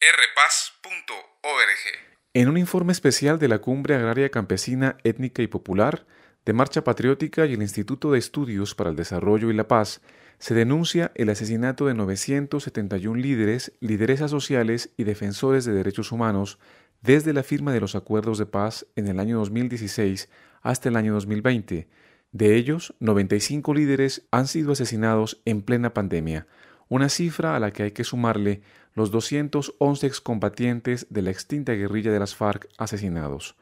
rpaz.org. En un informe especial de la Cumbre Agraria Campesina Étnica y Popular, de Marcha Patriótica y el Instituto de Estudios para el Desarrollo y la Paz, se denuncia el asesinato de 971 líderes, lideresas sociales y defensores de derechos humanos desde la firma de los acuerdos de paz en el año 2016 hasta el año 2020. De ellos, 95 líderes han sido asesinados en plena pandemia, una cifra a la que hay que sumarle los 211 excombatientes de la extinta guerrilla de las FARC asesinados.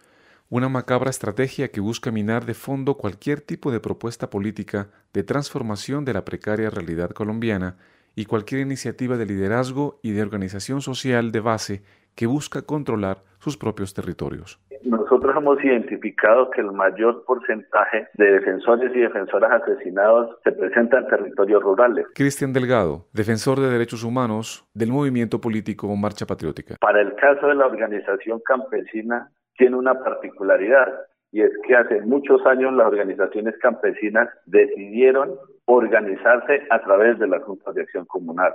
Una macabra estrategia que busca minar de fondo cualquier tipo de propuesta política de transformación de la precaria realidad colombiana y cualquier iniciativa de liderazgo y de organización social de base que busca controlar sus propios territorios. Nosotros hemos identificado que el mayor porcentaje de defensores y defensoras asesinados se presenta en territorios rurales. Cristian Delgado, defensor de derechos humanos del movimiento político Marcha Patriótica. Para el caso de la organización campesina, tiene una particularidad y es que hace muchos años las organizaciones campesinas decidieron organizarse a través de las juntas de acción comunal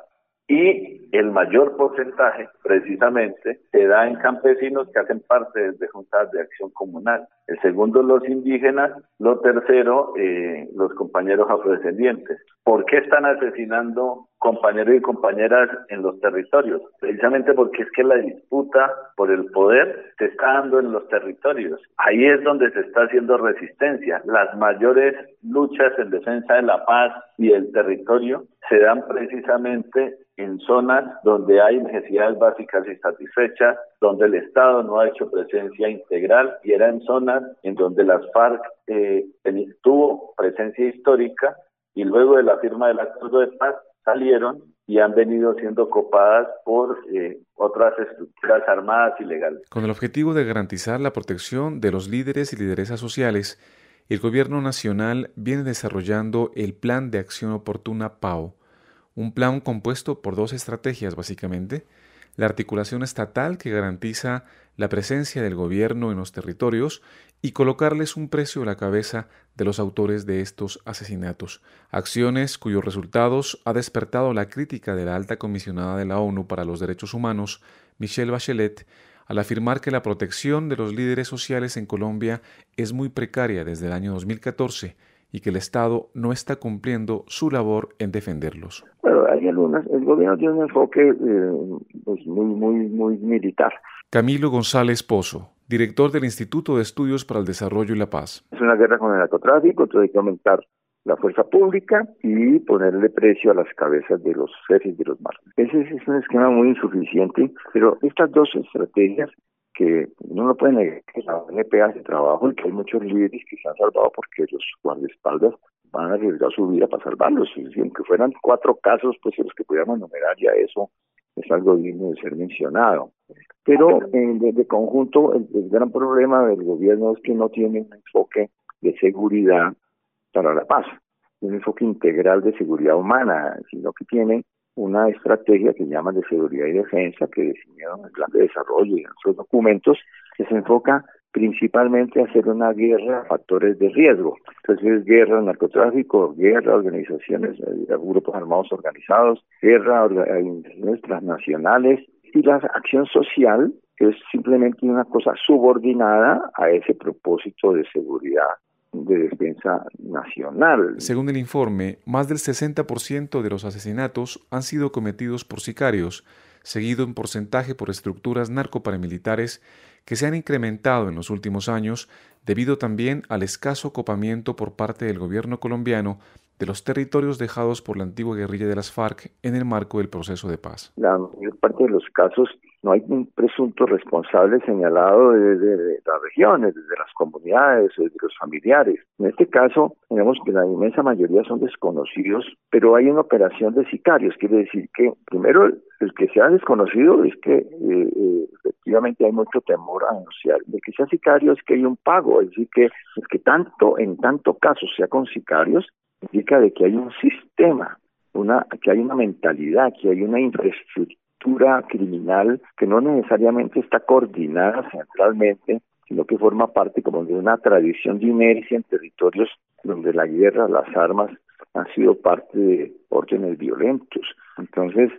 y el mayor porcentaje precisamente se da en campesinos que hacen parte de juntas de acción comunal. El segundo, los indígenas. Lo tercero, eh, los compañeros afrodescendientes. ¿Por qué están asesinando compañeros y compañeras en los territorios? Precisamente porque es que la disputa por el poder se está dando en los territorios. Ahí es donde se está haciendo resistencia. Las mayores luchas en defensa de la paz y el territorio se dan precisamente en zonas donde hay necesidades básicas insatisfechas, donde el Estado no ha hecho presencia integral y era en zonas en donde las FARC eh, tuvo presencia histórica y luego de la firma del acuerdo de paz salieron y han venido siendo copadas por eh, otras estructuras armadas ilegales. Con el objetivo de garantizar la protección de los líderes y lideresas sociales, el Gobierno Nacional viene desarrollando el Plan de Acción Oportuna PAO, un plan compuesto por dos estrategias básicamente, la articulación estatal que garantiza la presencia del gobierno en los territorios y colocarles un precio a la cabeza de los autores de estos asesinatos, acciones cuyos resultados ha despertado la crítica de la alta comisionada de la ONU para los Derechos Humanos, Michelle Bachelet, al afirmar que la protección de los líderes sociales en Colombia es muy precaria desde el año 2014 y que el Estado no está cumpliendo su labor en defenderlos. Hay algunas, el gobierno tiene un enfoque eh, pues muy, muy, muy militar. Camilo González Pozo, director del Instituto de Estudios para el Desarrollo y la Paz. Es una guerra con el narcotráfico, entonces hay que aumentar la fuerza pública y ponerle precio a las cabezas de los jefes de los mártires. Ese es un esquema muy insuficiente, pero estas dos estrategias que no puede negar que la ONP hace trabajo y que hay muchos líderes que se han salvado porque los guardaespaldas van a arriesgar su vida para salvarlos. Y aunque fueran cuatro casos, pues los que pudiéramos enumerar ya eso es algo digno de ser mencionado. Pero eh, de, conjunto, el, gran problema del gobierno es que no tiene un enfoque de seguridad para la paz, un enfoque integral de seguridad humana, sino que tiene una estrategia que llaman de seguridad y defensa que definieron el plan de desarrollo y en otros documentos que se enfoca principalmente hacer una guerra a factores de riesgo. Entonces, guerra al narcotráfico, guerra a organizaciones, a grupos armados organizados, guerra a organizaciones transnacionales y la acción social es simplemente una cosa subordinada a ese propósito de seguridad de defensa nacional. Según el informe, más del 60% de los asesinatos han sido cometidos por sicarios, seguido en porcentaje por estructuras narcoparamilitares que se han incrementado en los últimos años debido también al escaso copamiento por parte del gobierno colombiano de los territorios dejados por la antigua guerrilla de las FARC en el marco del proceso de paz. La mayor parte de los casos no hay un presunto responsable señalado desde las regiones, desde las comunidades, desde los familiares. En este caso, tenemos que la inmensa mayoría son desconocidos, pero hay una operación de sicarios, quiere decir que primero el que sea desconocido es que eh, eh, efectivamente hay mucho temor a anunciar. De que sea sicario es que hay un pago, es decir, que, es que tanto, en tanto caso sea con sicarios, indica de que hay un sistema, que hay una mentalidad, que hay una infraestructura criminal que no necesariamente está coordinada centralmente, sino que forma parte como de una tradición de inercia en territorios donde la guerra, las armas han sido parte de órdenes violentos. Entonces,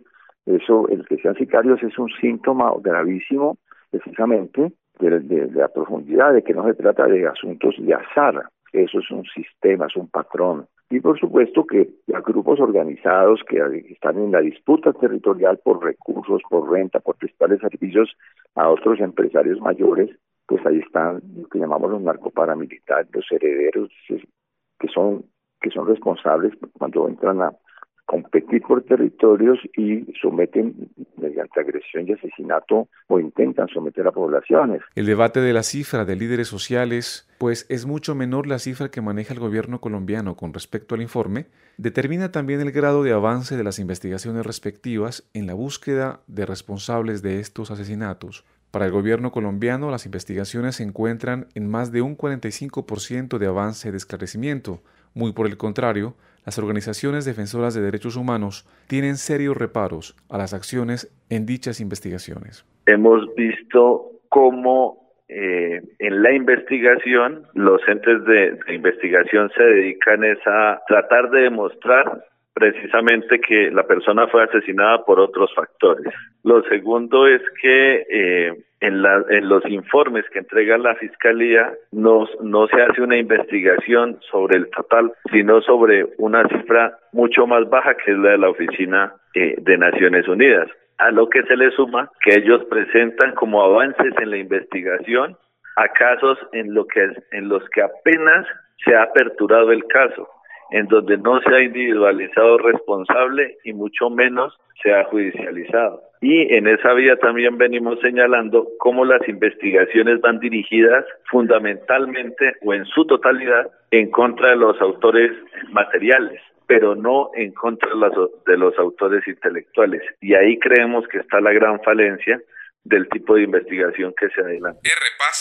Eso, el que sean sicarios es un síntoma gravísimo precisamente de, la profundidad, de que no se trata de asuntos de azar, eso es un sistema, es un patrón. Y por supuesto que los grupos organizados que están en la disputa territorial por recursos, por renta, por prestarles servicios a otros empresarios mayores, pues ahí están lo que llamamos los narcoparamilitares, los herederos, que son, que son responsables cuando entran a, competir por territorios y someten mediante agresión y asesinato o intentan someter a poblaciones. El debate de la cifra de líderes sociales, pues es mucho menor la cifra que maneja el gobierno colombiano con respecto al informe, determina también el grado de avance de las investigaciones respectivas en la búsqueda de responsables de estos asesinatos. Para el gobierno colombiano, las investigaciones se encuentran en más de un 45% de avance de esclarecimiento. Muy por el contrario, las organizaciones defensoras de derechos humanos tienen serios reparos a las acciones en dichas investigaciones. Hemos visto cómo eh, en la investigación los de, de, investigación se dedican a tratar de demostrar precisamente que la persona fue asesinada por otros factores. Lo segundo es que eh, en, la, en, los informes que entrega la Fiscalía no, no se hace una investigación sobre el total, sino sobre una cifra mucho más baja que es la de la Oficina eh, de Naciones Unidas. A lo que se le suma que ellos presentan como avances en la investigación a casos en, lo que, en los que apenas se ha aperturado el caso en donde no se ha individualizado responsable y mucho menos se ha judicializado. Y en esa vía también venimos señalando cómo las investigaciones van dirigidas fundamentalmente o en su totalidad en contra de los autores materiales pero no en contra de los autores intelectuales. Y ahí creemos que está la gran falencia del tipo de investigación que se adelanta. rpaz.org